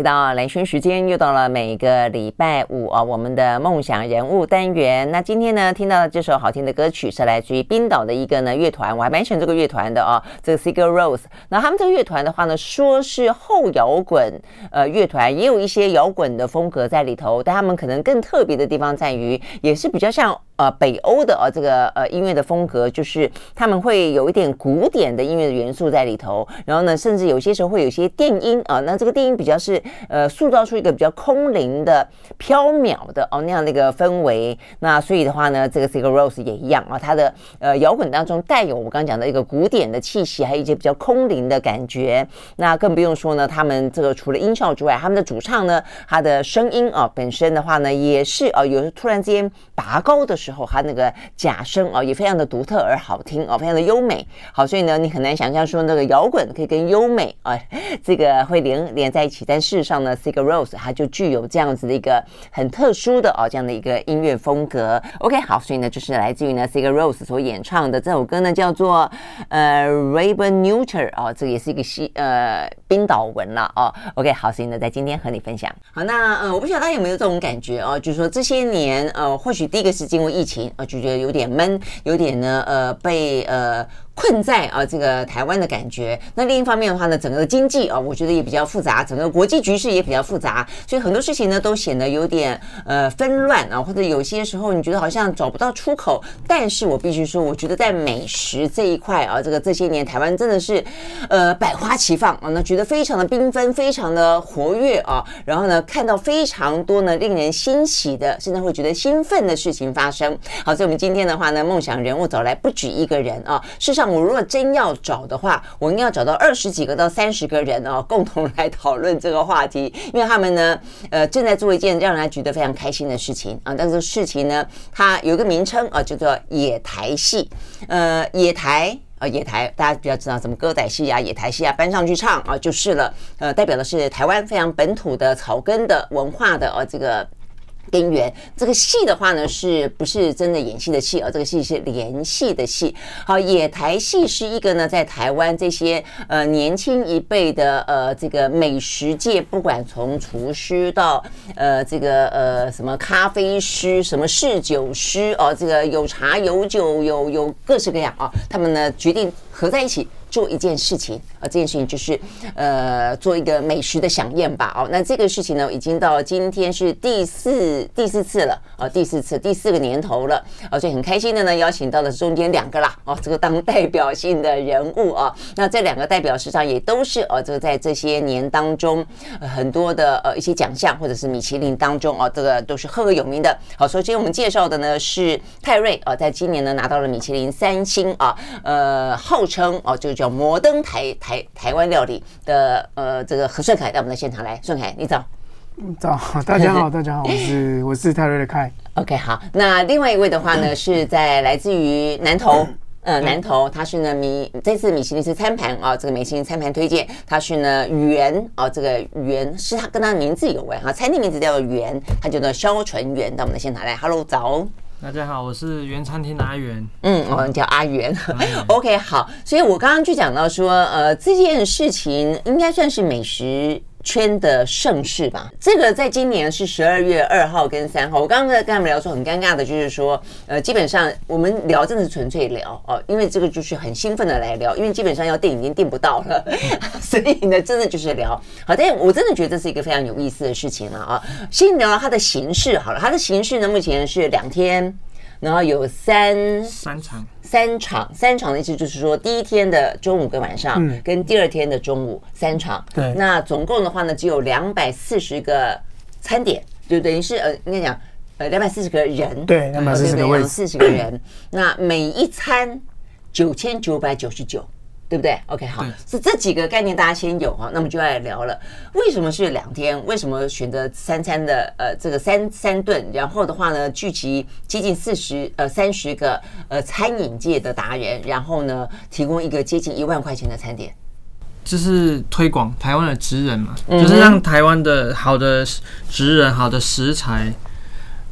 回到蓝轩时间，又到了每个礼拜五啊，我们的梦想人物单元。那今天呢，听到的这首好听的歌曲是来自于冰岛的一个呢乐团，我还蛮喜欢这个乐团的啊，这个 Sigur Rós。那他们这个乐团的话呢，说是后摇滚呃乐团，也有一些摇滚的风格在里头，但他们可能更特别的地方在于，也是比较像。呃，北欧的呃这个呃音乐的风格，就是他们会有一点古典的音乐的元素在里头，然后呢，甚至有些时候会有一些电音啊、那这个电音比较是呃塑造出一个比较空灵的、飘渺的哦那样的一个氛围。那所以的话呢，这个 Sigur Rós 也一样啊，它的呃摇滚当中带有我刚刚讲的一个古典的气息，还有一些比较空灵的感觉。那更不用说呢，他们这个除了音效之外，他们的主唱呢，他的声音啊本身的话呢，也是啊有时突然之间拔高的时。时候，他那个假声啊，也非常的独特而好听哦，非常的优美。好，所以呢，你很难想象说那个摇滚可以跟优美啊，这个会连连在一起。但事实上呢，Sigur Rós 它就具有这样子的一个很特殊的哦这样的一个音乐风格。OK，好，所以呢，就是来自于呢 Sigur Rós 所演唱的这首歌呢，叫做呃 Reyðarhnútur 哦，这个也是一个西呃冰岛文了哦。OK，好，所以呢，在今天和你分享。好，那呃，我不晓得大家有没有这种感觉哦，就是说这些年呃，或许第一个是经过疫疫情啊，就觉得有点闷，有点呢，呃，被呃。困在啊这个台湾的感觉，那另一方面的话呢，整个的经济啊，我觉得也比较复杂，整个国际局势也比较复杂，所以很多事情呢都显得有点呃纷乱啊，或者有些时候你觉得好像找不到出口。但是我必须说，我觉得在美食这一块啊，这个这些年台湾真的是呃百花齐放啊，那觉得非常的缤纷，非常的活跃啊，然后呢看到非常多呢令人欣喜的，甚至会觉得兴奋的事情发生。好，所以我们今天的话呢，梦想人物走来不止一个人啊，事实上。我如果真要找的话，我应该要找到二十几个到三十个人哦，共同来讨论这个话题，因为他们呢，呃，正在做一件让人觉得非常开心的事情啊。但是事情呢，它有一个名称啊，叫做野台戏。呃，野台啊，野台，大家比较知道什么歌仔戏啊、野台戏啊，搬上去唱啊就是了。呃，代表的是台湾非常本土的草根的文化的呃、这个。根源这个戏的话呢，是不是真的演戏的戏？而这个戏是连戏的戏。好，野台戏是一个呢，在台湾这些呃年轻一辈的呃这个美食界，不管从厨师到呃这个呃什么咖啡师、什么侍酒师哦，这个有茶有酒有有各式各样啊，他们呢决定合在一起。做一件事情啊，这件事情就是呃，做一个美食的饗宴吧。哦，那这个事情呢，已经到今天是第四第四次了啊，第四次第四个年头了啊，所以很开心的呢，邀请到了中间两个啦哦，这个当代表性的人物啊。那这两个代表实际上也都是哦，这个在这些年当中很多的呃一些奖项或者是米其林当中啊，这个都是赫赫有名的。好，首先我们介绍的呢是泰瑞啊，在今年呢拿到了米其林三星啊，呃，号称哦就。叫摩登台台台湾料理的呃，这个何顺凯到我们的现场来，顺凯你早，早，大家好，大家好，我是我是泰瑞的凯，OK 好，那另外一位的话呢，是在来自于南投，呃南投，他是呢米这次米其林是餐盘啊，这个米其林餐盘推荐，他是呢元啊，这个元是他跟他的名字有关哈，餐厅名字叫做元，他叫做肖纯元到我们的现场来，Hello 早。大家好，我是原餐厅的阿元。嗯，我们叫阿元。OK，好，所以我刚刚就讲到说，呃，这件事情应该算是美食圈的盛世吧，这个在今年是十二月二号跟三号。我刚刚在跟他们聊说，很尴尬的就是说，呃，基本上我们聊真的是纯粹聊哦，因为这个就是很兴奋的来聊，因为基本上要订已经订不到了，所以呢，真的就是聊。好，但我真的觉得这是一个非常有意思的事情了啊。先聊它的形式好了，它的形式呢，目前是两天。然后有三三场，三场，三场的意思就是说，第一天的中午跟晚上，嗯，跟第二天的中午三场，对，那总共的话呢，只有两百四十个餐点，就等于是呃，应该讲呃，两百四十个人，对，两百四十个人，四十个人，那每一餐九千九百九十九，对不对？OK，好，是这几个概念大家先有哈，那么就要来聊了。为什么是两天？为什么选择三餐的呃这个三三顿？然后的话呢，聚集接近四十呃三十个呃餐饮界的达人，然后呢提供一个接近一万块钱的餐点，就是推广台湾的职人嘛，就是让台湾的好的职人、好的食材，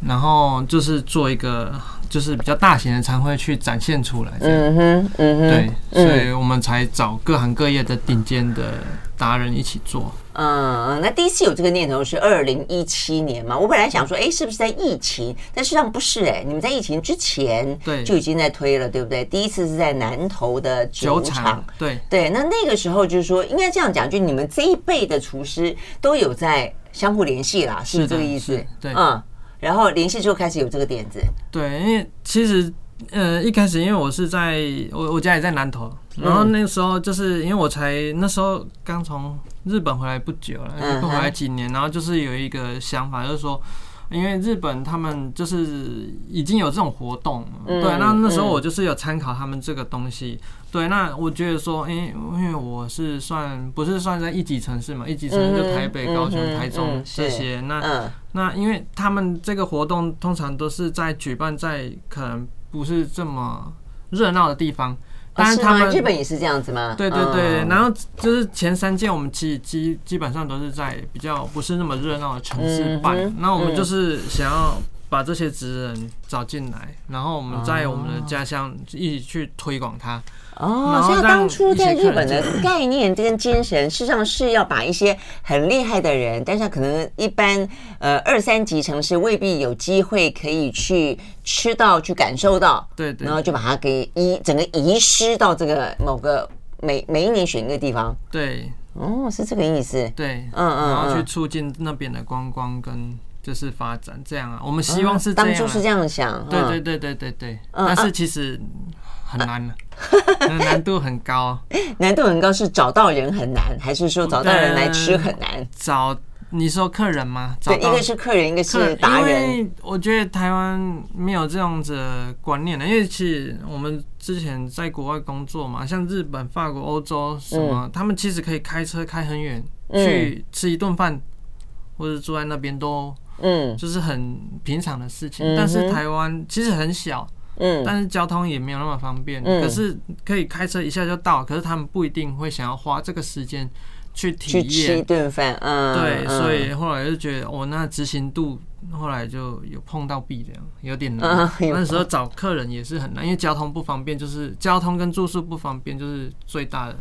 然后就是做一个。就是比较大型的餐会去展现出来，嗯哼，嗯哼，对，所以我们才找各行各业的顶尖的达人一起做。嗯，那第一次有这个念头是二零一七年嘛？我本来想说，哎，是不是在疫情？但事实际上不是，哎，你们在疫情之前对就已经在推了，对不对？第一次是在南投的酒厂，对对。那那个时候就是说，应该这样讲，就你们这一辈的厨师都有在相互联系啦，是是这个意思？对，嗯。然后联系就开始有这个点子。对，因为其实，呃，一开始因为我是在我我家也在南投，然后那个时候就是因为我才那时候刚从日本回来不久了，日本回来几年，然后就是有一个想法，就是说，因为日本他们就是已经有这种活动，对，那那时候我就是有参考他们这个东西。对，那我觉得说，因为因为我是算不是算在一级城市嘛，一级城市就台北、高雄、台中这些。那那因为他们这个活动通常都是在举办在可能不是这么热闹的地方，但是他们日本也是这样子吗？对对对，然后就是前三届我们基基基本上都是在比较不是那么热闹的城市办，那我们就是想要把这些职人找进来，然后我们在我们的家乡一起去推广它。哦，所以当初在日本的概念跟精神，事实上是要把一些很厉害的人，但是可能一般呃二三级城市未必有机会可以去吃到、去感受到，对对，然后就把它给移整个移失到这个某个每每一年选一个地方，对，哦，是这个意思，对，嗯嗯，然后去促进那边的观光跟就是发展，这样啊，我们希望是这样，当初是这样想，对对对对对对，但是其实。很难了，难度很高。难度很高是找到人很难，还是说找到人来吃很难？找你说客人吗？对，一个是客人，一个是达人。因为我觉得台湾没有这样子的观念的，因为其实我们之前在国外工作嘛，像日本、法国、欧洲什么，他们其实可以开车开很远去吃一顿饭，或者住在那边都，嗯，就是很平常的事情。但是台湾其实很小。嗯，但是交通也没有那么方便，可是可以开车一下就到。可是他们不一定会想要花这个时间去体验吃一顿饭。嗯，对，所以后来就觉得，我那执行度后来就有碰到壁这样，有点难。那时候找客人也是很难，因为交通不方便，就是交通跟住宿不方便，就是最大的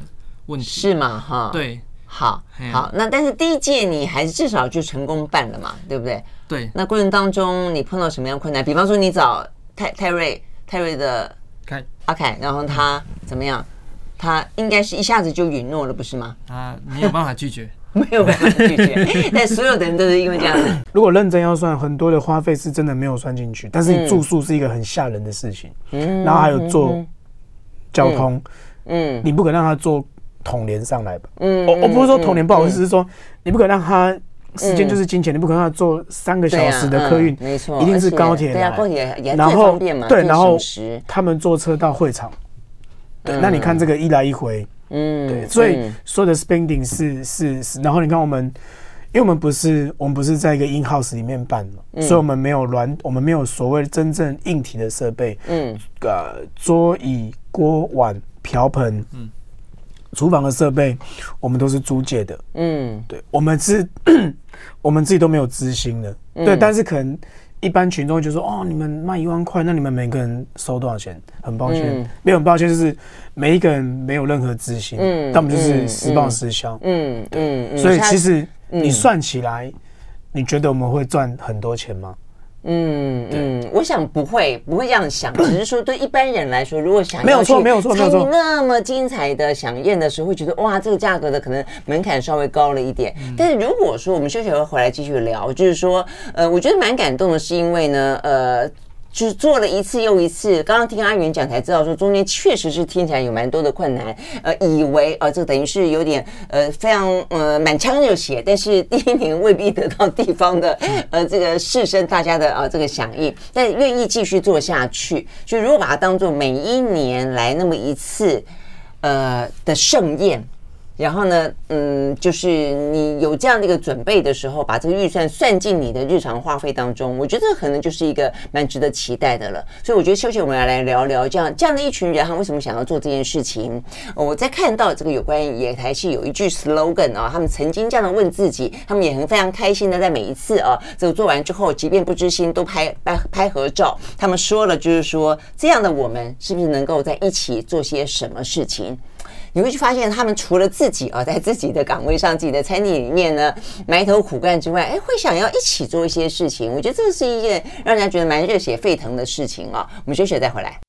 问题。是吗？哈，对，好，好，那但是第一届你还是至少就成功办了嘛，对不对？对。那过程当中你碰到什么样困难？比方说你找泰泰瑞。泰瑞的阿凯，然后他怎么样？他应该是一下子就允诺了，不是吗？啊，没有办法拒绝，没有办法拒绝。但所有的人都是因为这样子。如果认真要算，很多的花费是真的没有算进去。但是你住宿是一个很吓人的事情，嗯，然后还有坐交通，嗯，你不可能让他坐统联上来吧？嗯，我我不是说统联不好意思，是说你不可能让他。时间就是金钱，你不可能要坐三个小时的客运，没错，一定是高铁。对啊，高铁也最方便嘛。对，然后他们坐车到会场，对，那你看这个一来一回，嗯，对，所以所有的 spending 是是是，然后你看我们，因为我们不是我们不是在一个 in house 里面办嘛，所以我们没有软，我们没有所谓真正硬体的设备，嗯，呃，桌椅、锅碗、瓢盆，嗯。厨房的设备，我们都是租借的。嗯，对，我们是，我们自己都没有资薪的。嗯、对，但是可能一般群众就说：“哦，你们卖一万块，那你们每个人收多少钱？”很抱歉，嗯、没有很抱歉，就是每一个人没有任何资薪。嗯，但我们就是实报实销。嗯嗯，嗯嗯，所以其实你算起来，你觉得我们会赚很多钱吗？嗯嗯，我想不会不会这样想，只是说对一般人来说，如果想没有错没有错没有错，那么精彩的想宴的时候，会觉得哇，这个价格的可能门槛稍微高了一点。但是如果说我们休息会回来继续聊，就是说，呃，我觉得蛮感动的，是因为呢，呃。就是做了一次又一次，刚刚听阿云讲才知道说，中间确实是听起来有蛮多的困难，呃，以为呃这等于是有点呃非常呃满腔热血，但是第一年未必得到地方的 呃这个士绅大家的呃这个响应，但愿意继续做下去，就如果把它当做每一年来那么一次。呃的盛宴。然后呢，嗯，就是你有这样的一个准备的时候，把这个预算算进你的日常花费当中，我觉得可能就是一个蛮值得期待的了。所以我觉得休息，我们要来聊聊这样这样的一群人，他为什么想要做这件事情？我在看到这个有关于野台戏有一句 slogan 啊，他们曾经这样的问自己，他们也很非常开心的在每一次啊，这个做完之后，即便不知心都拍拍拍合照。他们说了，就是说这样的我们是不是能够在一起做些什么事情？你会去发现，他们除了自己啊，在自己的岗位上、自己的餐厅里面呢，埋头苦干之外，哎，会想要一起做一些事情。我觉得这是一件让人家觉得蛮热血沸腾的事情啊。我们休息再回来。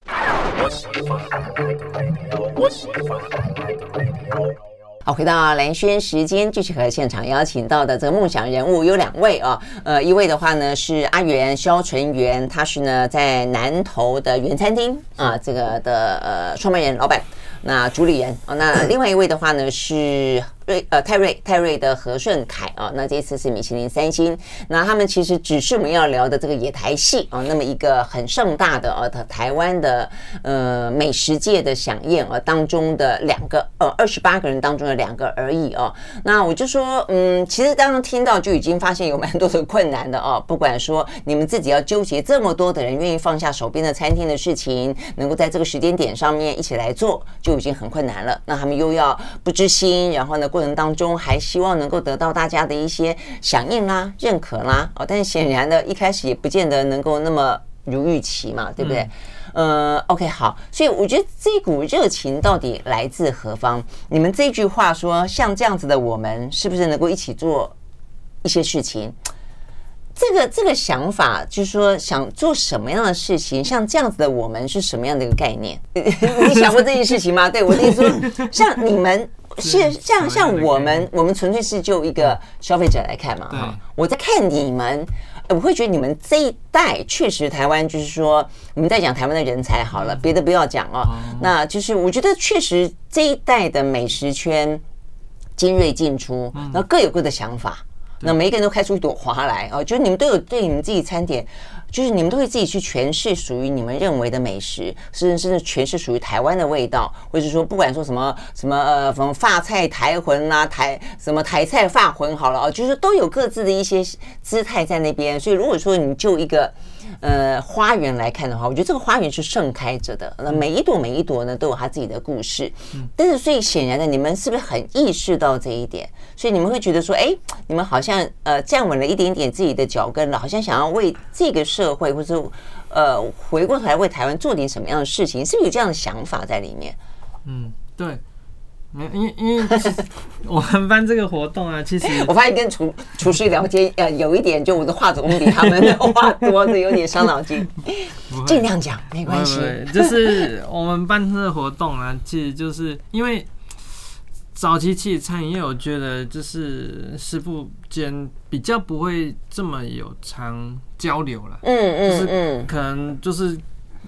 好，回到蓝轩时间，继续和现场邀请到的这个梦想人物有两位啊，呃，一位的话呢是阿元肖纯元，他是呢在南投的原餐厅啊，这个的呃创办人、老板。那主理人，那另外一位的话呢是。瑞呃泰瑞泰瑞的何顺凯啊，那这一次是米其林三星，那他们其实只是我们要聊的这个野台戏啊，那么一个很盛大的呃台湾的呃美食界的响宴啊当中的两个呃二十八个人当中的两个而已哦。那我就说嗯，其实刚刚听到就已经发现有蛮多的困难的哦，不管说你们自己要纠结这么多的人愿意放下手边的餐厅的事情，能够在这个时间点上面一起来做，就已经很困难了。那他们又要不知心，然后呢？过程当中还希望能够得到大家的一些响应啦、认可啦，哦，但是显然的一开始也不见得能够那么如预期嘛，对不对？嗯、呃，OK，好，所以我觉得这股热情到底来自何方？你们这句话说像这样子的我们，是不是能够一起做一些事情？这个这个想法就是说想做什么样的事情？像这样子的我们是什么样的一个概念？你想过这件事情吗？对，我的意思说，像你们。是像像我们，我们纯粹是就一个消费者来看嘛哈。我在看你们，我会觉得你们这一代确实台湾就是说，我们在讲台湾的人才好了，别的不要讲哦。那就是我觉得确实这一代的美食圈精锐进出，然后各有各的想法，那每一个人都开出一朵花来哦。就是你们都有对你们自己餐点。就是你们都会自己去诠释属于你们认为的美食，甚至甚至诠释属于台湾的味道，或者说不管说什么什么呃什么发菜台魂啊，台什么台菜发魂好了啊，就是都有各自的一些姿态在那边。所以如果说你就一个。呃，花园来看的话，我觉得这个花园是盛开着的。那每一朵每一朵呢，都有它自己的故事。但是，所以显然的，你们是不是很意识到这一点？所以你们会觉得说，哎，你们好像呃站稳了一点点自己的脚跟了，好像想要为这个社会，或者呃回过头来为台湾做点什么样的事情，是不是有这样的想法在里面？嗯，对。没，因为因为我们班这个活动啊，其实 我发现跟厨厨师聊天，呃，有一点就我的话总比他们的话多，的有点伤脑筋。尽量讲，没关系。就是我们办这个活动啊，其实就是因为早期其实餐饮业，我觉得就是师傅间比较不会这么有常交流了。嗯嗯嗯，可能就是。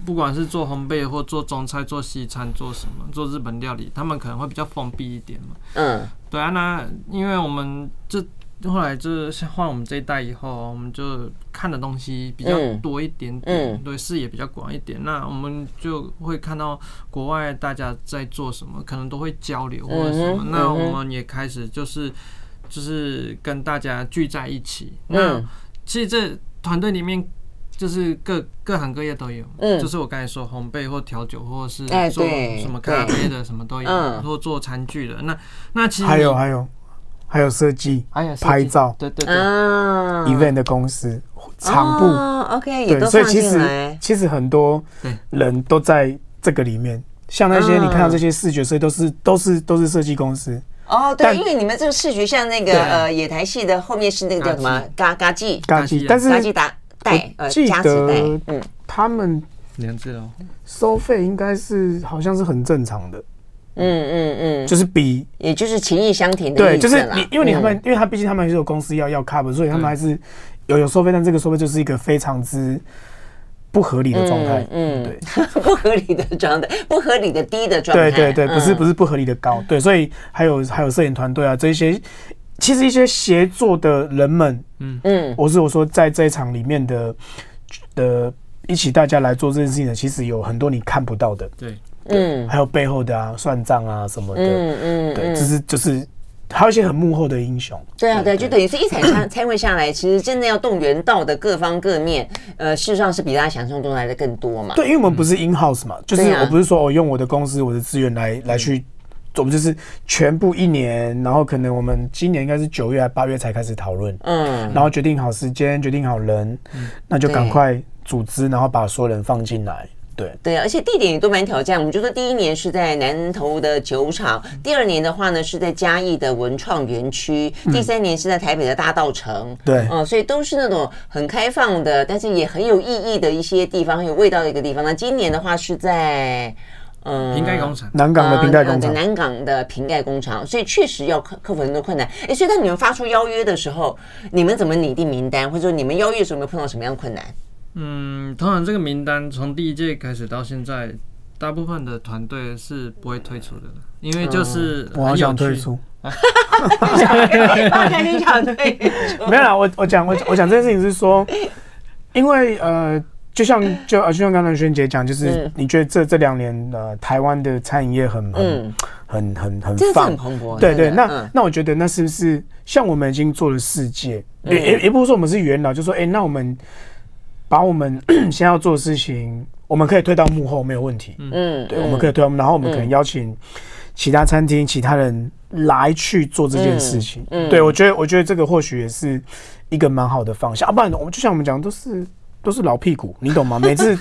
不管是做烘焙或做中菜、做西餐、做什么、做日本料理，他们可能会比较封闭一点嘛。嗯，对啊，那因为我们这后来就是换我们这一代以后，我们就看的东西比较多一点点，对，视野比较广一点。那我们就会看到国外大家在做什么，可能都会交流或者什么。那我们也开始就是就是跟大家聚在一起。那其实这团队里面。就是各各行各业都有，嗯，就是我刚才说烘焙或调酒，或者是做什么咖啡的，什么都有，或做餐具的。那那其实还有还有还有设计，还有拍照，对对对，event 的公司场布，OK，对，所以其实其实很多人都在这个里面，像那些你看到这些视觉，所以都是都是都是设计公司。哦，对，因为你们这个视觉像那个呃野台戏的后面是那个叫什么嘎嘎记，嘎记，但是嘎记达。带呃，记得他们年纪了，收费应该是好像是很正常的，嗯嗯嗯，就是比也就是情义相挺的，对，就是你因为你他们，因为他毕竟他们还是有公司要要 cover，所以他们还是有有收费，但这个收费就是一个非常之不合理的状态，嗯，对，不合理的状态，不合理的低的状态，对对对，不是不是不合理的高，对，所以还有还有摄影团队啊这些。其实一些协作的人们，嗯。嗯，我是我说在这一场里面的的一起大家来做这件事情的，其实有很多你看不到的，对，嗯，还有背后的啊算账啊什么的，嗯嗯，对，就是就是。还有一些很幕后的英雄，对啊，对，就等于是一场参参会下来，其实真的要动员到的各方各面，呃，事实上是比大家想象中来的更多嘛。对，因为我们不是 in house 嘛，就是我不是说我用我的公司、我的资源来来去，我们就是全部一年，然后可能我们今年应该是九月还八月才开始讨论，嗯，然后决定好时间，决定好人，那就赶快组织，然后把所有人放进来。对对，而且地点也都蛮挑战。我们就说第一年是在南投的酒厂，第二年的话呢是在嘉义的文创园区，第三年是在台北的大稻城。对，嗯，所以都是那种很开放的，但是也很有意义的一些地方，很有味道的一个地方。那今年的话是在嗯。瓶盖工厂，南港的瓶盖工厂，南港的瓶盖工厂，所以确实要克克服很多困难。哎，所以当你们发出邀约的时候，你们怎么拟定名单，或者说你们邀约的时候有没有碰到什么样的困难？嗯，通常这个名单从第一届开始到现在，大部分的团队是不会退出的，因为就是我好想退出，你 想退出？没有啦，我我讲我我讲这件事情是说，因为呃，就像就啊就像刚才轩姐讲，就是你觉得这这两年呃，台湾的餐饮业很很很很很放蓬勃，对对，那那我觉得那是不是像我们已经做了世界，也也也不是说我们是元老，就说哎，那我们。把我们 现在要做的事情，我们可以推到幕后没有问题。嗯，对，我们可以推到，然后我们可能邀请其他餐厅、其他人来去做这件事情。嗯，对，我觉得，我觉得这个或许也是一个蛮好的方向。啊，不然我们就像我们讲，都是都是老屁股，你懂吗？每次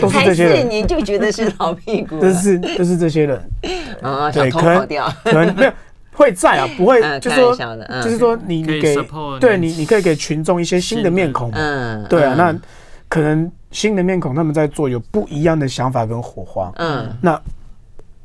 都是这些人，你就觉得是老屁股，都是都是这些人。啊，对，可能可能没有会在啊，不会，就是说，就是说，你你给对你，你可以给群众一些新的面孔。嗯，对啊，那。可能新的面孔，他们在做有不一样的想法跟火花。嗯，那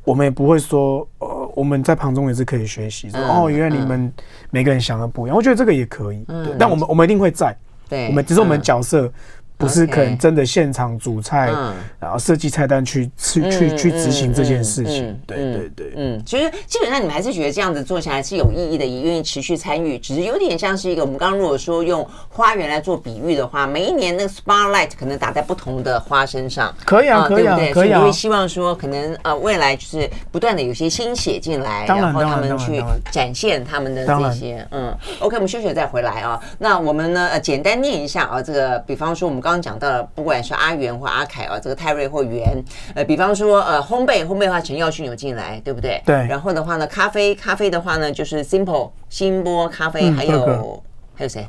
我们也不会说，呃，我们在旁中也是可以学习。说哦，原来你们每个人想的不一样，我觉得这个也可以。对，但我们我们一定会在。对，我们只是我们角色。不是可能真的现场煮菜，然后设计菜单去去去去执行这件事情。对对对，嗯，其实基本上你们还是觉得这样子做起来是有意义的，也愿意持续参与。只是有点像是一个我们刚刚如果说用花园来做比喻的话，每一年那个 spotlight 可能打在不同的花身上。可以啊，可以啊，可以啊。所以希望说可能呃未来就是不断的有些新血进来，然后他们去展现他们的这些。嗯，OK，我们休息再回来啊。那我们呢呃简单念一下啊，这个比方说我们。刚刚讲到了，不管是阿元或阿凯啊，这个泰瑞或元，呃，比方说呃，烘焙烘焙的话，陈耀迅有进来，对不对？对。然后的话呢，咖啡咖啡的话呢，就是 Simple 新波咖啡，还有还有谁？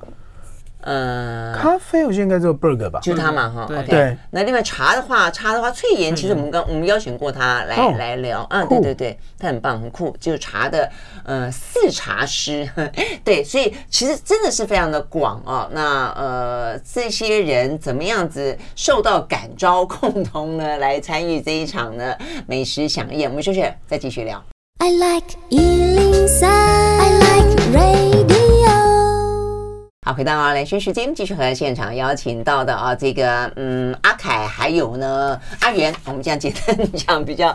呃，咖啡我觉得应该做 Burger 吧，就是他嘛哈。OK，那另外茶的话，茶的话，翠妍其实我们刚我们邀请过他来来聊，啊，对对对，他很棒很酷，就是茶的呃四茶师，对，所以其实真的是非常的广啊。那呃这些人怎么样子受到感召，共同呢来参与这一场呢美食饗宴？我们休息再继续聊。I like 103, I like radio 好，回到兰萱时间，继续和现场邀请到的啊，这个嗯，阿凯还有呢阿元，我们这样简单讲比较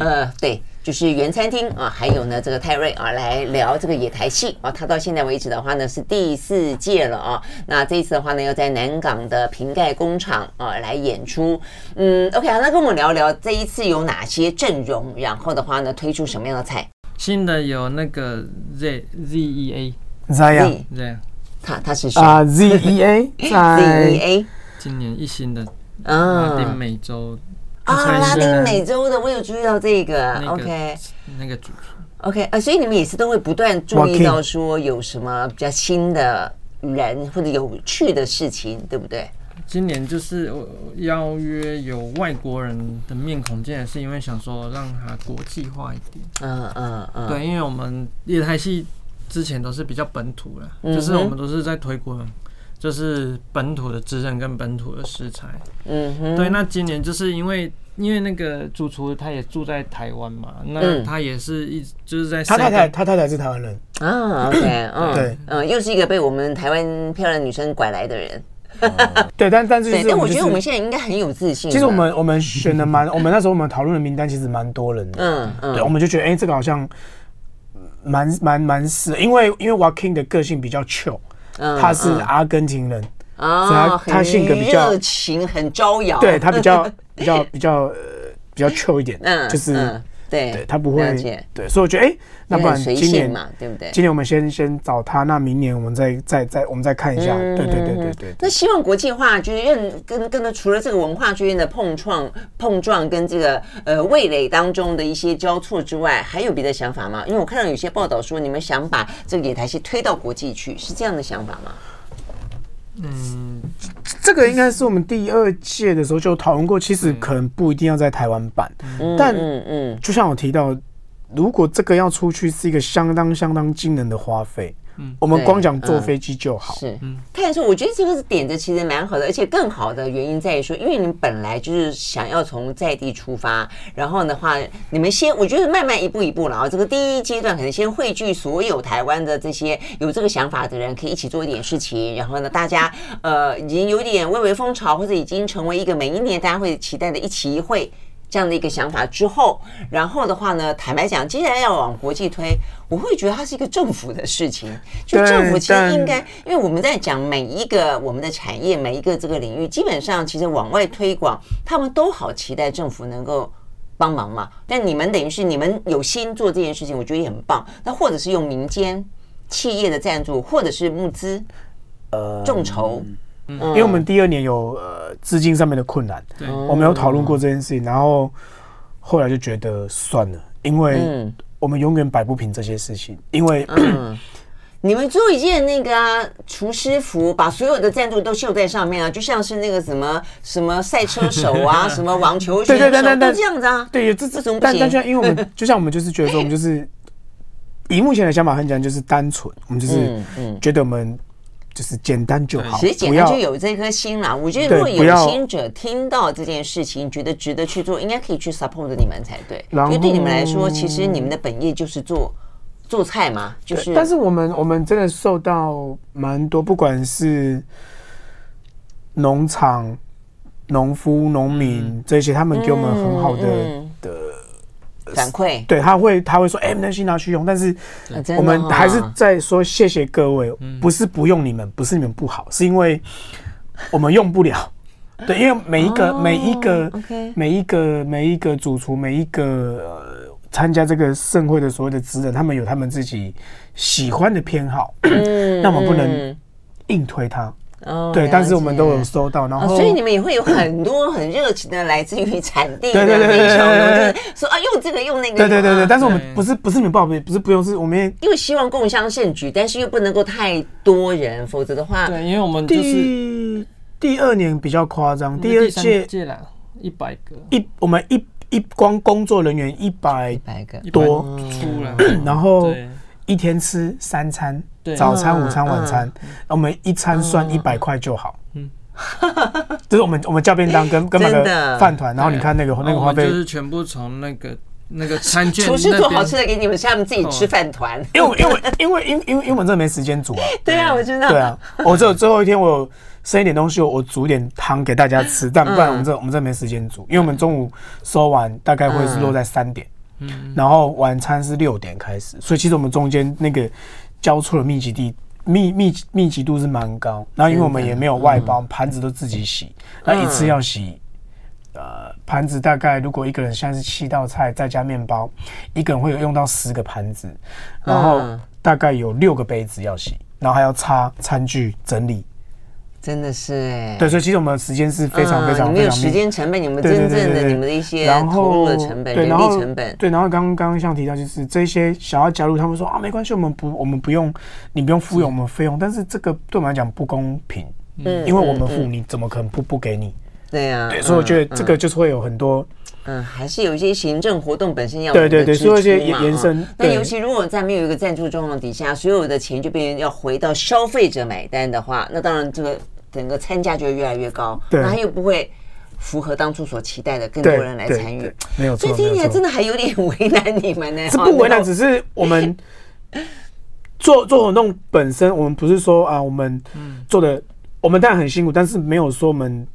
呃，对，就是原餐厅啊，还有呢这个泰瑞啊，来聊这个野台戏啊。他到现在为止的话呢是第四届了啊。那这一次的话呢，要在南港的瓶盖工厂啊来演出。嗯，OK，好，那跟我们聊聊这一次有哪些阵容，然后的话呢推出什么样的菜？新的有那个 Z Z E A Z Z。他他是啊，Z E A Z E A，今年一新的拉丁美洲啊，拉丁美洲的我有注意到这个，OK，那个主厨，OK 啊，所以你们也是都会不断注意到说有什么比较新的人或者有趣的事情，对不对？今年就是邀约有外国人的面孔进来，是因为想说让他国际化一点，嗯嗯嗯，对，因为我们野台戏。之前都是比较本土的，就是我们都是在推广，就是本土的职人跟本土的食材。嗯哼，对。那今年就是因为因为那个主厨他也住在台湾嘛，那他也是一就是在他太太他太太是台湾人啊。OK，嗯，对，嗯，又是一个被我们台湾漂亮女生拐来的人。对，但但是但我觉得我们现在应该很有自信。其实我们我们选的蛮，我们那时候我们讨论的名单其实蛮多人的。嗯嗯，对，我们就觉得哎，这个好像。蛮蛮蛮是，因为因为 Joaquin 的个性比较 chill，他是阿根廷人啊，他他性格比较热情，很招摇。对他比较 比较比较呃比较 chill 一点，嗯，就是。嗯对，对他不会，对，所以我觉得，哎、欸，那不然今年嘛，对不对？今年我们先先找他，那明年我们再再再我们再看一下，嗯、对对对对对，那希望国际化就是认跟跟的，除了这个文化之间的碰撞碰撞，跟这个呃味蕾当中的一些交错之外，还有别的想法吗？因为我看到有些报道说，你们想把这个野台戏推到国际去，是这样的想法吗？嗯，这个应该是我们第二届的时候就讨论过，其实可能不一定要在台湾办，但嗯嗯，就像我提到，如果这个要出去是一个相当相当惊人的花费。嗯，我们光讲坐飞机就好。是，嗯，看来我觉得这个是点子，其实蛮好的，而且更好的原因在于说，因为你们本来就是想要从在地出发，然后的话，你们先，我觉得慢慢一步一步，然后这个第一阶段可能先汇聚所有台湾的这些有这个想法的人，可以一起做一点事情，然后呢，大家呃已经有点微微风潮，或者已经成为一个每一年大家会期待的一期一会。这样的一个想法之后，然后的话呢，坦白讲，既然要往国际推，我会觉得它是一个政府的事情。就政府其实应该，因为我们在讲每一个我们的产业，每一个这个领域，基本上其实往外推广，他们都好期待政府能够帮忙嘛。但你们等于是你们有心做这件事情，我觉得也很棒。那或者是用民间企业的赞助，或者是募资，呃，众筹。因为我们第二年有呃资金上面的困难，我们有讨论过这件事情，然后后来就觉得算了，因为我们永远摆不平这些事情，因为你们做一件那个啊厨师服，把所有的赞助都绣在上面啊，就像是那个什么什么赛车手啊，什么网球选手，都这样子啊，对，这这种，但但就像因为我们就像我们就是觉得说，我们就是以目前的想法很简单，就是单纯，我们就是觉得我们。就是简单就好，其实简单就有这颗心啦。我觉得如果有心者听到这件事情，觉得值得去做，应该可以去 support 你们才对。因为对你们来说，其实你们的本业就是做做菜嘛，就是。但是我们我们真的受到蛮多，不管是农场、农夫、农民这些，他们给我们很好的的。反馈。对，他会他会说，哎，能先拿去用，但是我们还是在说谢谢各位，不是不用你们，不是你们不好，是因为我们用不了。对，因为每一个每一个每一个每一个主厨，每一个参加这个盛会的所谓的职人，他们有他们自己喜欢的偏好，那我们不能硬推他。哦，对，但是我们都有收到，然后所以你们也会有很多很热情的来自于产地的民众，就是说啊，用这个用那个，对对对对。但是我们不是不是你们报备，不是不用，是我们因为希望共襄盛举，但是又不能够太多人，否则的话，对，因为我们就是第二年比较夸张，第二届届了一百个一，我们一一光工作人员一百个多出来，然后一天吃三餐。早餐、午餐、晚餐，我们一餐算一百块就好。嗯，就是我们我们叫便当跟跟那个饭团，然后你看那个那个花费，就是全部从那个那个餐券。厨师做好吃的给你们，是他们自己吃饭团。因为因为因为因为因为因为我们真的没时间煮啊。对啊，我知道。对啊，我只有最后一天，我有剩一点东西，我煮一点汤给大家吃。但不然我们这我们这没时间煮，因为我们中午收完大概会是落在三点，嗯，然后晚餐是六点开始，所以其实我们中间那个。交错的密集地密密密集度是蛮高，然后因为我们也没有外包，盘子都自己洗，那一次要洗，呃，盘子大概如果一个人现在是七道菜再加面包，一个人会有用到十个盘子，然后大概有六个杯子要洗，然后还要擦餐具整理。真的是哎，对，所以其实我们的时间是非常非常，没有时间成本，你们真正的你们的一些投入的成本、人力成本，对，然后刚刚像提到，就是这些想要加入，他们说啊，没关系，我们不，我们不用，你不用付用我们费用，但是这个对我们来讲不公平，嗯，因为我们付，你怎么可能不不给你？对呀，对，所以我觉得这个就是会有很多。嗯，还是有一些行政活动本身要对对对，做一些延伸。那尤其如果在没有一个赞助状况底下，所有的钱就变成要回到消费者买单的话，那当然这个整个餐价就会越来越高，那他又不会符合当初所期待的更多人来参与。没有错，所以听起来真的还有点为难你们呢。这不为难，只是我们 做做活动本身，我们不是说啊，我们做的我们当然很辛苦，但是没有说我们。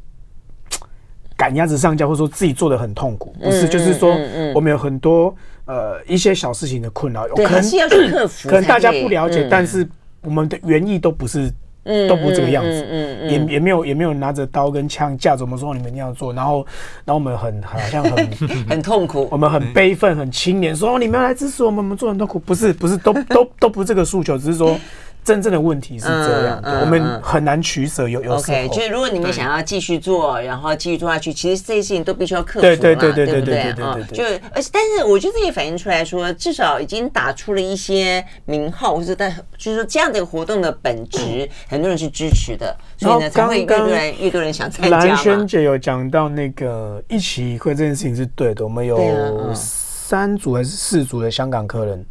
赶鸭子上架，或者说自己做的很痛苦，不是，就是说我们有很多呃一些小事情的困扰，可能是要去克服，可能大家不了解，但是我们的原意都不是嗯，都不是这个样子，嗯嗯，也也没有也没有拿着刀跟枪架着我们说你们一定要做，然后然后我们很好像很 很痛苦，我们很悲愤很青年说你们要来支持我们，我们做很痛苦，不是不是都都都不是这个诉求，只是说。真正的问题是这样的，我们很难取舍。有有时候，就是如果你们想要继续做，然后继续做下去，其实这些事情都必须要克服，对对对对对对，对不对啊？就而且，但是我觉得也反映出来说，至少已经打出了一些名号，或者但就是说这样的活动的本质，很多人是支持的，所以呢，才会越多人、越多人想参加。蓝轩姐有讲到那个一起会这件事情是对的，我们有三组还是四组的香港客人。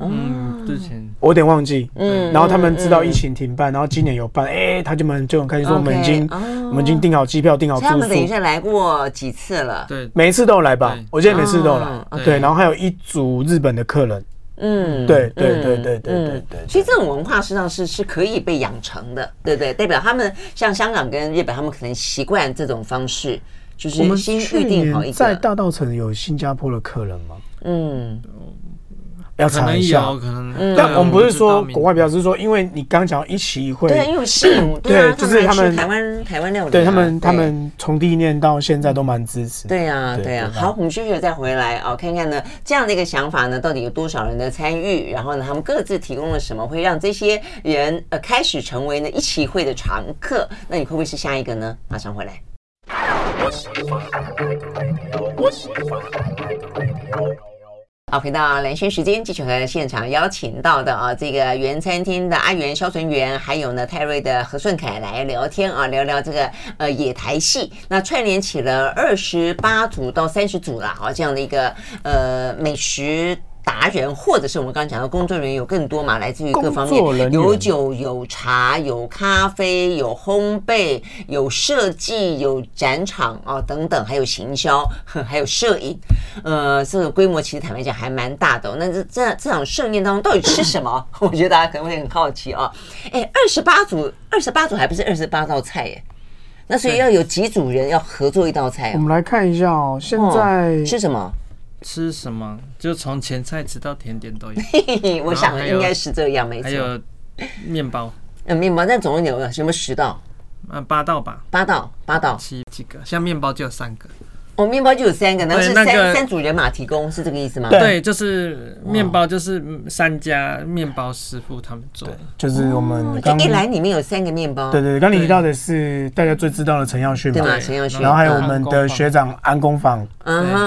嗯，之前我有点忘记，嗯，然后他们知道疫情停办，然后今年有办，哎，他就们就很开心说，我们已经我们已经订好机票，订好住宿。他们等一下来过几次了，对，每一次都有来吧？我记得每次都有来，对，然后还有一组日本的客人，嗯，对对对对对对对。其实这种文化实际上是是可以被养成的，对对，代表他们像香港跟日本，他们可能习惯这种方式，就是我们先预定好一个。在大稻城有新加坡的客人吗？嗯。要查一下，可能，但我们不是说国外，表示说，因为你刚讲一期一会，对，因为吸引，对，就是他们台湾台湾料理，对他们，他们从第一年到现在都蛮支持。对呀，对呀。好，我们休息了再回来哦，看看呢这样的一个想法呢，到底有多少人的参与？然后呢，他们各自提供了什么，会让这些人呃开始成为呢一期一会的常客？那你会不会是下一个呢？马上回来。好，回到蓝轩时间，继续和现场邀请到的啊，这个原餐厅的阿元萧纯元，还有呢泰瑞的何顺凯来聊天啊，聊聊这个呃野台戏，那串联起了二十八组到三十组了，好这样的一个呃美食。达人，或者是我们刚刚讲的工作人员有更多嘛？来自于各方面，有酒有茶有咖啡有烘焙有设计有展场啊、哦、等等，还有行销，还有摄影，呃，这个规模其实坦白讲还蛮大的、哦。那这这这场盛宴当中到底吃什么？我觉得大家可能会很好奇啊、哦。哎，二十八组，二十八组还不是二十八道菜耶？那所以要有几组人要合作一道菜、哦？我们来看一下哦，现在吃什么？吃什么？就从前菜吃到甜点都有。我想应该是这样，没错。还有面包，嗯，面包，那总共有什么十道？嗯，八道吧。八道，八道，七几个？像面包就有三个。哦，面包就有三个，那是三三组人马提供，是这个意思吗？对，就是面包，就是三家面包师傅他们做的，就是我们就一篮里面有三个面包。对对，刚你提到的是大家最知道的陈耀迅嘛？对，陈耀迅。然后还有我们的学长安工坊，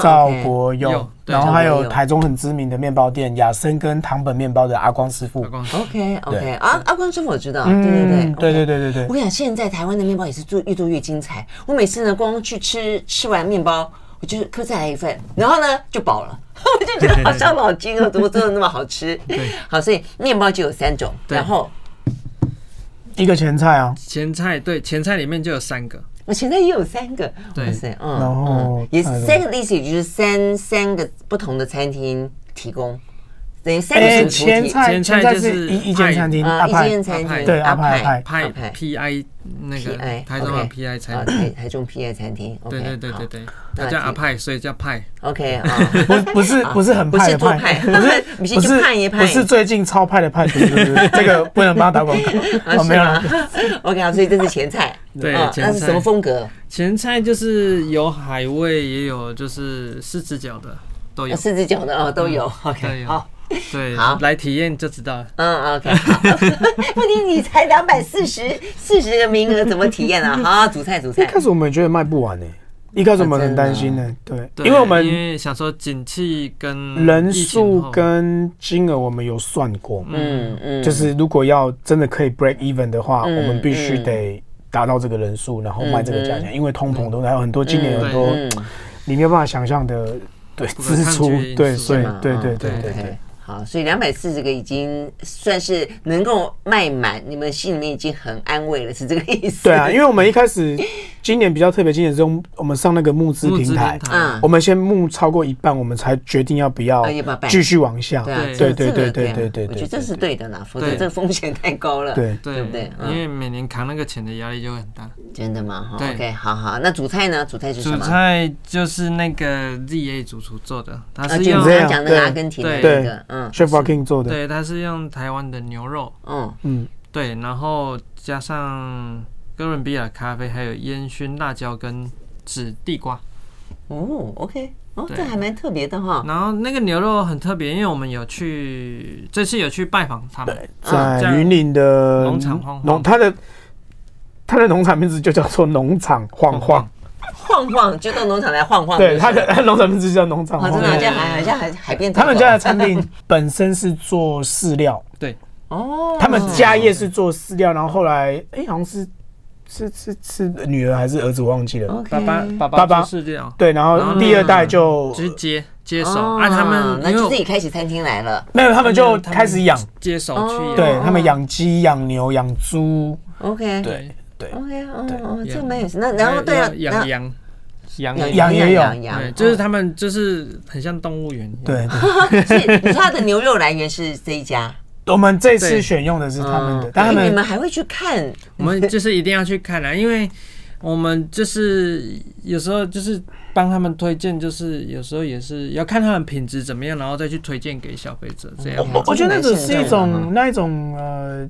赵国佑。然后还有台中很知名的面包店雅森跟糖本面包的阿光师傅。OK OK，阿阿光师傅我知道，对对对对对对对对。我跟你讲，现在台湾的面包也是做越做越精彩。我每次呢，光去吃吃完面包，我就可再来一份，然后呢就饱了，我就觉得好像老惊了，怎么做的那么好吃？好，所以面包就有三种，然后一个前菜啊，前菜对，前菜里面就有三个。我现在也有三个，对，嗯，然后也是三个意思，也就是三三个不同的餐厅提供，等于三个前菜，前菜就是一一间餐厅，啊，一间餐厅，对，阿派派派。P I 那个台中的 P I 餐厅，台台中 P I 餐厅，对对对对对，他叫阿派，所以叫派，OK 啊，不不是不是很派的派，不是不是 不是最近超派的派，不是？这个不能帮他打广告，没有了，OK 啊，所以这是前菜。对，那是什么风格？前菜就是有海味，也有就是四只脚的，都有。四只脚的哦，都有。OK，好，对，好，来体验就知道了。嗯，OK。问题你才两百四十四十个名额，怎么体验啊？好，主菜主菜。一开始我们觉得卖不完呢，一开始我们很担心呢。对，因为我们因为想说景气跟人数跟金额我们有算过，嗯嗯，就是如果要真的可以 break even 的话，我们必须得。达到这个人数，然后卖这个价钱，因为通膨都还有很多，今年有很多你没有办法想象的对支出，对，所以对对对对对。好，所以两百四十个已经算是能够卖满，你们心里面已经很安慰了，是这个意思？对啊，因为我们一开始今年比较特别，今年是用我们上那个募资平台，嗯，我们先募超过一半，我们才决定要不要继续往下。对对对对对对对，我觉得这是对的啦，否则这个风险太高了。对对不对？因为每年扛那个钱的压力就会很大。真的吗？哈，OK，好好，那主菜呢？主菜是什么？主菜就是那个 ZA 主厨做的，他是用讲那个阿根廷的那个。嗯，Chef Joaquin 做的，对，它是用台湾的牛肉，嗯。嗯，对，然后加上哥伦比亚咖啡，还有烟熏辣椒跟紫地瓜。哦，OK，哦，这还蛮特别的哈。然后那个牛肉很特别，因为我们有去这次有去拜访他们，在云林的农场晃晃，他的他的农场名字就叫做农场晃晃。晃晃就到农场来晃晃。对，他的农场名字叫农场晃晃。真的，像海像海海边。他们家的餐厅本身是做饲料，对，哦，他们家业是做饲料，然后后来哎，好像是是是是女儿还是儿子，我忘记了。爸爸爸爸爸饲料，对，然后第二代就直接接手，啊，他们那就自己开起餐厅来了。没有，他们就开始养，接手去，对他们养鸡、养牛、养猪。OK，对。对，OK，哦哦，这蛮有意思。那然后对啊，养羊，羊羊也有，对，就是他们就是很像动物园。对，所以你说它的牛肉来源是这一家。我们这次选用的是他们的，但你们还会去看？我们就是一定要去看啊，因为我们就是有时候就是帮他们推荐，就是有时候也是要看他们品质怎么样，然后再去推荐给消费者。这样，我我觉得那只是一种那一种呃。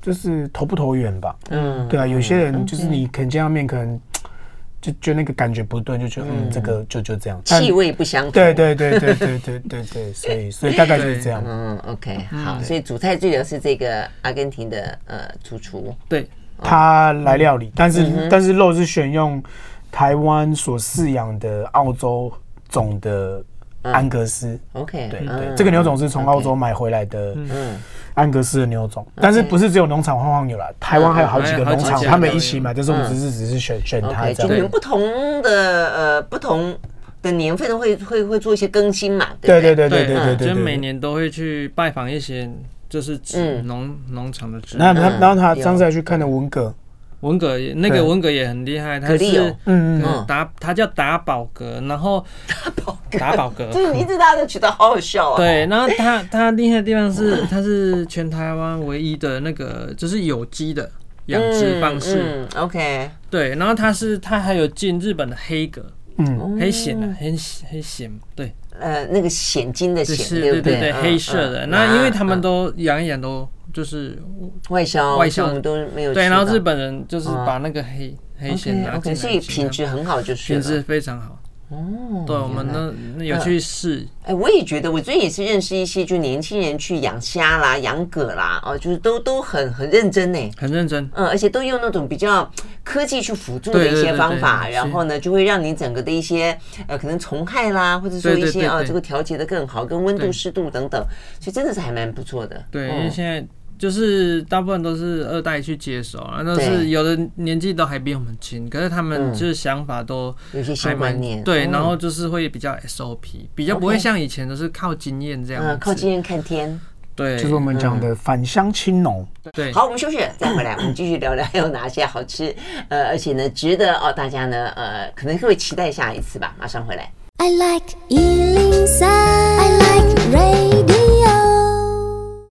就是投不投缘吧，嗯，对啊，有些人就是你可能见到面，可能 就就那个感觉不对，就觉得嗯，这个就就这样，气味不相同，对对对对对对对对，所以所以大概就是这样，嗯，OK，好，所以主菜最流是这个阿根廷的呃主厨，对，他来料理，但是但是肉是选用台湾所饲养的澳洲种的安格斯，OK，对对，这个牛种是从澳洲买回来的，嗯。安格斯的牛种，但是不是只有农场晃晃牛啦？台湾还有好几个农场，他们一起买，就是我们只是只是选选它这样。你们不同的呃不同的年份都会会会做一些更新嘛？对对对对对对对，就每年都会去拜访一些就是农农场的。那他然后他上次还去看了文革。文革那个文革也很厉害，他是嗯嗯达他叫打宝格，然后打宝格。打宝格，就是名字大家都觉得好好笑啊。对，然后他他厉害的地方是，他是全台湾唯一的那个就是有机的养殖方式。OK，对，然后他是他还有进日本的黑格，嗯，黑藓的黑黑藓，对，呃，那个藓金的藓，对对对，黑色的。那因为他们都养一养都。就是外销，外销我们都没有。对，然后日本人就是把那个黑黑线拿进来，所以品质很好，就是品质非常好。哦，对，我们呢有去试。哎，我也觉得，我最近也是认识一些就年轻人去养虾啦、养蛤啦，哦，就是都都很很认真呢，很认真。嗯，而且都用那种比较科技去辅助的一些方法，然后呢，就会让你整个的一些呃可能虫害啦，或者说一些啊这个调节的更好，跟温度、湿度等等，所以真的是还蛮不错的。对，因为现在。就是大部分都是二代去接手啊，都是有的年纪都还比我们轻，可是他们就是想法都有些新观念，对，然后就是会比较 SOP，比较不会像以前都是靠经验这样，嗯，靠经验看天，对，就是我们讲的返乡青农。对，好，我们休息再回来，我们继续聊聊还有哪些好吃，呃，而且呢，值得哦，大家呢，呃，可能会期待下一次吧，马上回来。I like 103, I like radio 好，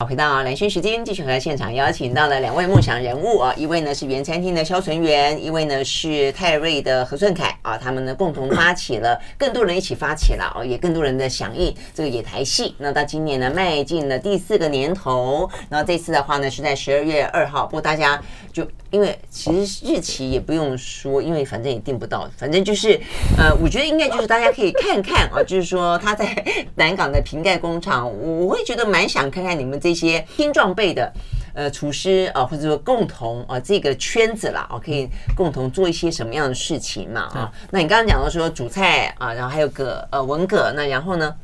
回到兰萱时间，继续和现场邀请到了两位梦想人物啊，一位呢是原餐厅的萧纯元，一位呢是泰瑞的何顺凯啊，他们呢共同发起了，更多人一起发起了哦，也更多人的响应这个野台戏。那到今年呢，迈进了第四个年头，然后这次的话呢是在十二月二号，不过大家就。因为其实日期也不用说，因为反正也订不到，反正就是，呃，我觉得应该就是大家可以看看啊，就是说他在南港的瓶盖工厂，我会觉得蛮想看看你们这些些新装备的呃厨师啊，或者说共同啊这个圈子啦，我，可以共同做一些什么样的事情嘛啊？那你刚刚讲到说主菜啊，然后还有个呃文革，那然后呢？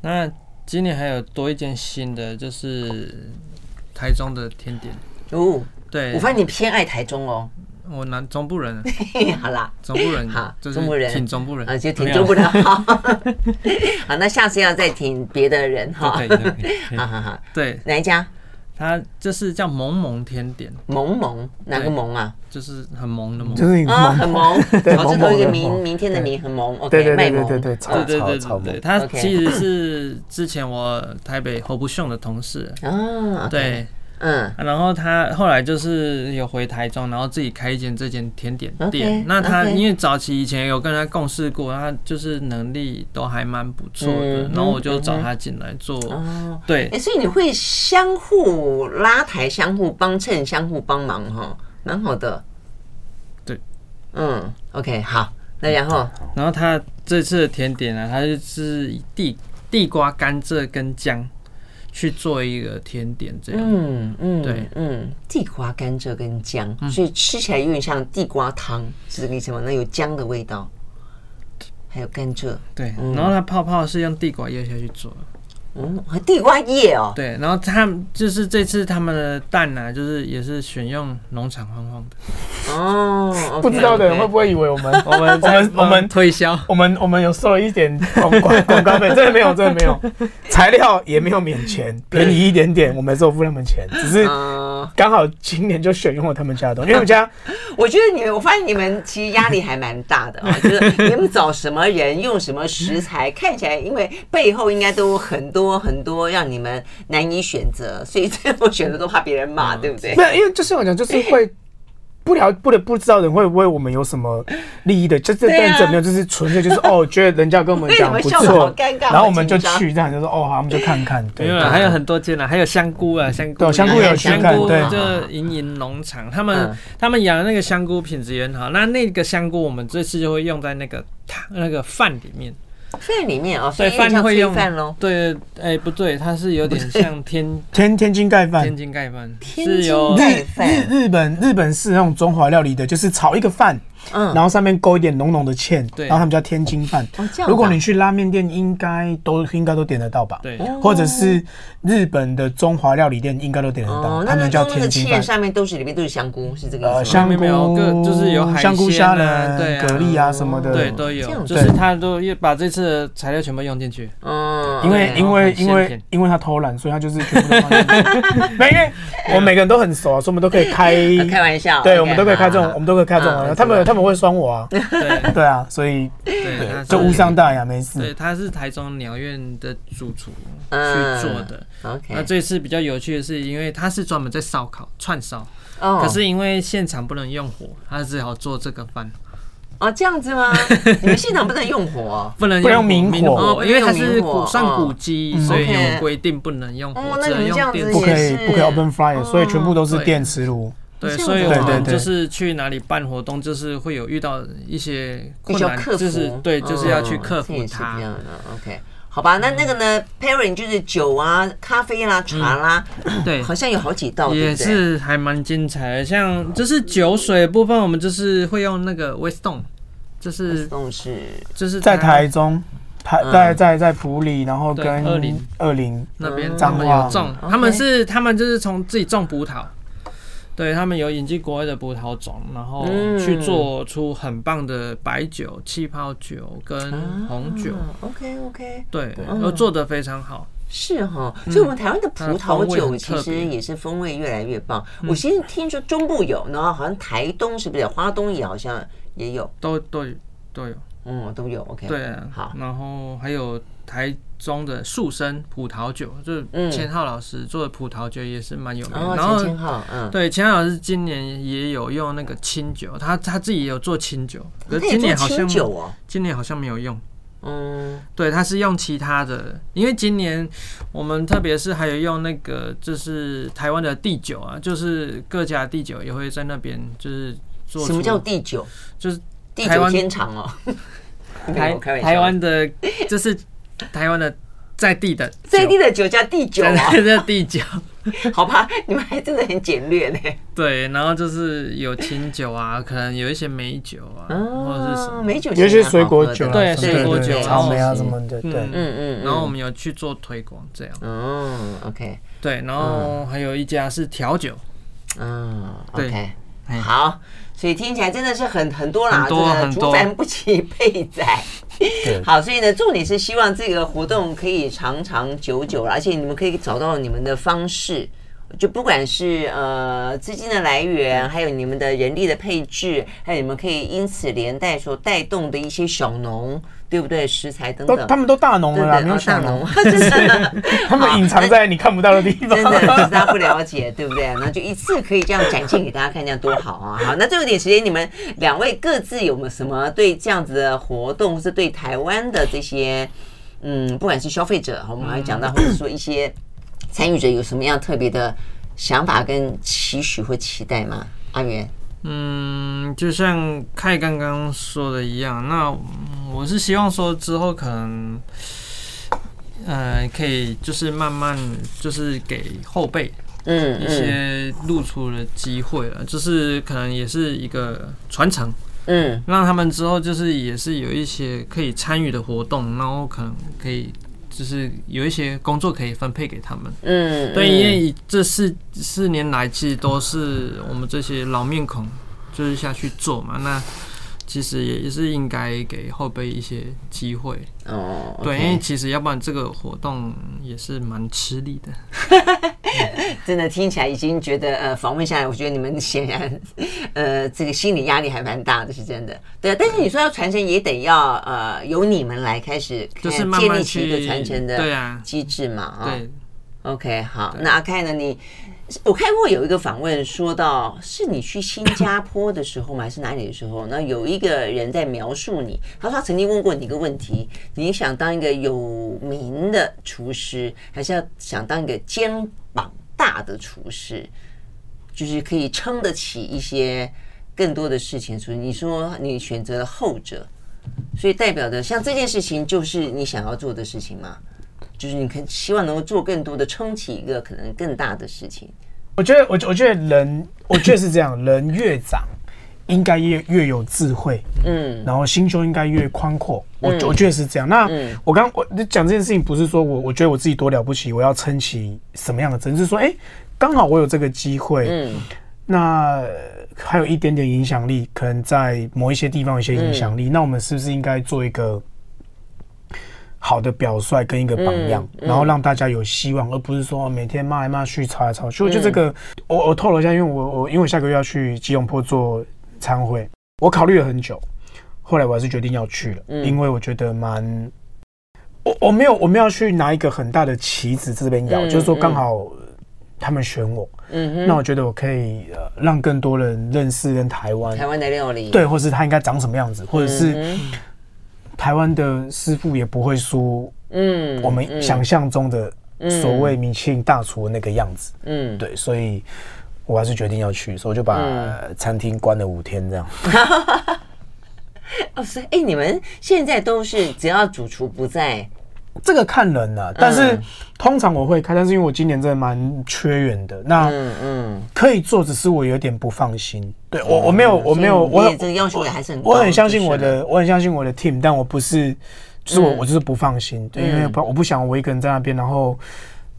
那今年还有多一件新的，就是台中的甜点哦。对，我发现你偏爱台中哦。我南中部人。好啦，中部人好，中部人挺中部人啊，就挺中部人。好，好，那下次要再挺别的人哈。好好好，对，哪一家？他这是叫萌萌甜点。萌萌哪个萌啊？就是很萌的萌。就是啊，很萌。草字头一个明，明天的明，很萌。OK，卖萌。对对对对。他其实是之前我台北侯不逊的同事。啊，对。嗯，然后他后来就是有回台中，然后自己开一间这间甜点店。Okay, 那他因为早期以前有跟他共事过，他就是能力都还蛮不错的，嗯、然后我就找他进来做。哦，对，哎，所以你会相互拉抬、相互帮衬、相互帮忙，哈，蛮好的。对，嗯，OK，好，那然后，然后他这次的甜点呢，他就是以地地瓜、甘蔗跟姜。去做一个甜点，这样，嗯嗯，对，嗯，地瓜、甘蔗跟姜，所以吃起来有点像地瓜汤，是这个意思吗？那有姜的味道，还有甘蔗，对，然后它泡泡是用地瓜叶下去做的。嗯，和地瓜叶哦。对，然后他们就是这次他们的蛋呢，就是也是选用农场晃晃的。哦，不知道的人会不会以为我们 我们我们我们推销，我们我们有收了一点广广广告费？真的没有，真的没有，材料也没有免钱，便宜一点点，我们没有付他们钱，只是刚好今年就选用了他们家的东西，因为我们家，我觉得你们，我发现你们其实压力还蛮大的啊，就是你们找什么人，用什么食材，看起来因为背后应该都有很多。多很多让你们难以选择，所以最后选择都怕别人骂，对不对？没有，因为就是我讲，就是会不了不得不知道人会不会我们有什么利益的，就这但怎么样，就是纯粹就是哦，觉得人家跟我们讲不错，然后我们就去这样，就说哦，好，我们就看看。对，还有很多间呢，还有香菇啊，香菇，香菇有香菇，对，就盈盈农场，他们他们养的那个香菇品质也很好。那那个香菇，我们这次就会用在那个汤那个饭里面。饭里面哦，所以饭会用饭喽。对，哎、欸，不对，它是有点像天天 天津盖饭，天津盖饭是有日日日本日本是那种中华料理的，就是炒一个饭。嗯，然后上面勾一点浓浓的芡，对，然后他们叫天津饭。如果你去拉面店，应该都应该都点得到吧？对，或者是日本的中华料理店，应该都点得到。他们叫天津饭。上面都是里面都是香菇，是这个意思。香菇就是有海香菇虾仁、对，蛤蜊啊什么的，对，都有。就是他都把这次的材料全部用进去。嗯，因为因为因为因为他偷懒，所以他就是全部都放进去。没，因为我们每个人都很熟啊，所以我们都可以开 开玩笑。对，我们都可以开这种，我们都可以开这种。他们他们会酸我啊。对 对啊，所以对，就无伤大雅，没事。对，他是台中鸟苑的主厨去做的。OK，那这次比较有趣的是，因为他是专门在烧烤串烧，可是因为现场不能用火，他只好做这个饭。哦，这样子吗？你们现场不能用火，不能用明火，因为它是古上古迹，所以有规定不能用火，只能用电，不可以不可以 open fire，所以全部都是电磁炉。对，所以我们就是去哪里办活动，就是会有遇到一些困难，就是对，就是要去克服它。OK，好吧，那那个呢，Pairing 就是酒啊、咖啡啦、茶啦，对，好像有好几道，也是还蛮精彩的。像就是酒水部分，我们就是会用那个 Weston，就是是就是在台中，台在在在普里，然后跟二零二零那边他们有种，他们是他们就是从自己种葡萄。对，他们有引进国外的葡萄种，然后去做出很棒的白酒、气泡酒跟红酒。OK OK，对，都做得非常好。是哈，所以我们台湾的葡萄酒其实也是风味越来越棒。我现在听说中部有，然后好像台东是不是？花东也好像也有，都都都有，嗯，都有。OK，对，好，然后还有台。中的树生葡萄酒，就是千浩老师做的葡萄酒也是蛮有名的。然后，对，千浩老师今年也有用那个清酒，他他自己也有做清酒，可是今年好像今年好像没有用。嗯，对，他是用其他的，因为今年我们特别是还有用那个，就是台湾的地酒啊，就是各家地酒也会在那边就是做。什么叫地酒？就是地久天长哦。台台湾的，就是。台湾的在地的在地的酒叫地酒啊，叫地酒，好吧，你们还真的很简略呢。对，然后就是有清酒啊，可能有一些美酒啊，或者是什么美酒，有一些水果酒，对，水果酒、草莓啊什么的，对，嗯嗯。然后我们有去做推广，这样。嗯，OK。对，然后还有一家是调酒，嗯，OK，好。所以听起来真的是很很多啦，真的竹繁不及备载。好，所以呢，重点是希望这个活动可以长长久久，而且你们可以找到你们的方式。就不管是呃资金的来源，还有你们的人力的配置，还有你们可以因此连带所带动的一些小农，对不对？食材等等，他们都大农了啦，没有小农，他们隐藏在你看不到的地 方，真的，只是大家不了解，对不对？那就一次可以这样展现给大家看，这样多好啊！好，那最后一点时间，你们两位各自有没有什么对这样子的活动，或是对台湾的这些，嗯，不管是消费者，我们还讲到，或者说一些。参与者有什么样特别的想法跟期许或期待吗？阿元，嗯，就像凯刚刚说的一样，那我是希望说之后可能，呃，可以就是慢慢就是给后辈，嗯，一些露出的机会了，就是可能也是一个传承，嗯，让他们之后就是也是有一些可以参与的活动，然后可能可以。就是有一些工作可以分配给他们，嗯，对，因为这四四年来其实都是我们这些老面孔就是下去做嘛，那其实也是应该给后辈一些机会哦，对，因为其实要不然这个活动也是蛮吃力的。真的听起来已经觉得呃，访问下来，我觉得你们显然 呃，这个心理压力还蛮大的，是真的。对啊，但是你说要传承，也得要呃，由你们来开始，就是建立起一个传承的对啊机制嘛。啊，对，OK，好，那阿开呢？你我看过有一个访问，说到是你去新加坡的时候吗？还是哪里的时候？那有一个人在描述你，他说他曾经问过你一个问题：你想当一个有名的厨师，还是要想当一个肩膀大的厨师，就是可以撑得起一些更多的事情。所以你说你选择了后者，所以代表的像这件事情就是你想要做的事情吗？就是你可希望能够做更多的，撑起一个可能更大的事情。我觉得，我我觉得人，我觉得是这样，人越长，应该越越有智慧，嗯，然后心胸应该越宽阔。我我觉得是这样。那我刚我讲这件事情，不是说我我觉得我自己多了不起，我要撑起什么样的，只是说，哎，刚好我有这个机会，嗯，那还有一点点影响力，可能在某一些地方有一些影响力，那我们是不是应该做一个？好的表率跟一个榜样，然后让大家有希望，而不是说每天骂来骂去、吵来吵去。我觉得这个，我我透露一下，因为我我因为我下个月要去吉隆坡做参会，我考虑了很久，后来我还是决定要去了，因为我觉得蛮，我我没有我没有去拿一个很大的旗子这边摇，就是说刚好他们选我，嗯，那我觉得我可以呃让更多人认识跟台湾台湾的料理，对，或是他应该长什么样子，或者是。台湾的师傅也不会说，嗯，我们想象中的所谓米其林大厨的那个样子，嗯，对，所以我还是决定要去，所以我就把餐厅关了五天这样。哦，所以哎，你们现在都是只要主厨不在。这个看人了，但是通常我会开，但是因为我今年真的蛮缺员的，那嗯嗯。可以做，只是我有点不放心。对我我没有我没有我这个要求也还是很，我很相信我的我很相信我的 team，但我不是就是我我就是不放心，对，因为不我不想我一个人在那边，然后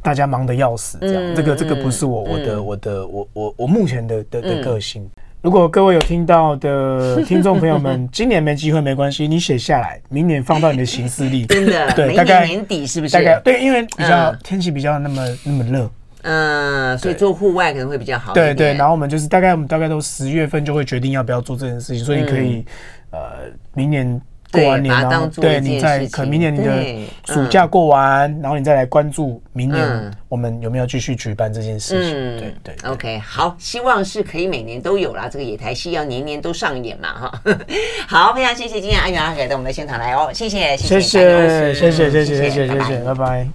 大家忙得要死这样，这个这个不是我我的我的我我我目前的的的个性。如果各位有听到的听众朋友们，今年没机会没关系，你写下来，明年放到你的行事历。真的，对，大概年底是不是？大概对，因为比较天气比较那么那么热，嗯，所以做户外可能会比较好。对对，然后我们就是大概我们大概都十月份就会决定要不要做这件事情，所以可以呃明年。过完年，然后对你再可明年你的暑假过完，然后你再来关注明年我们有没有继续举办这件事情。对对，OK，好，希望是可以每年都有啦。这个野台戏要年年都上演嘛，哈。好，非常谢谢今天阿元阿凯到我们的现场来哦，谢谢，谢谢，谢谢，谢谢，谢谢，谢谢，拜拜。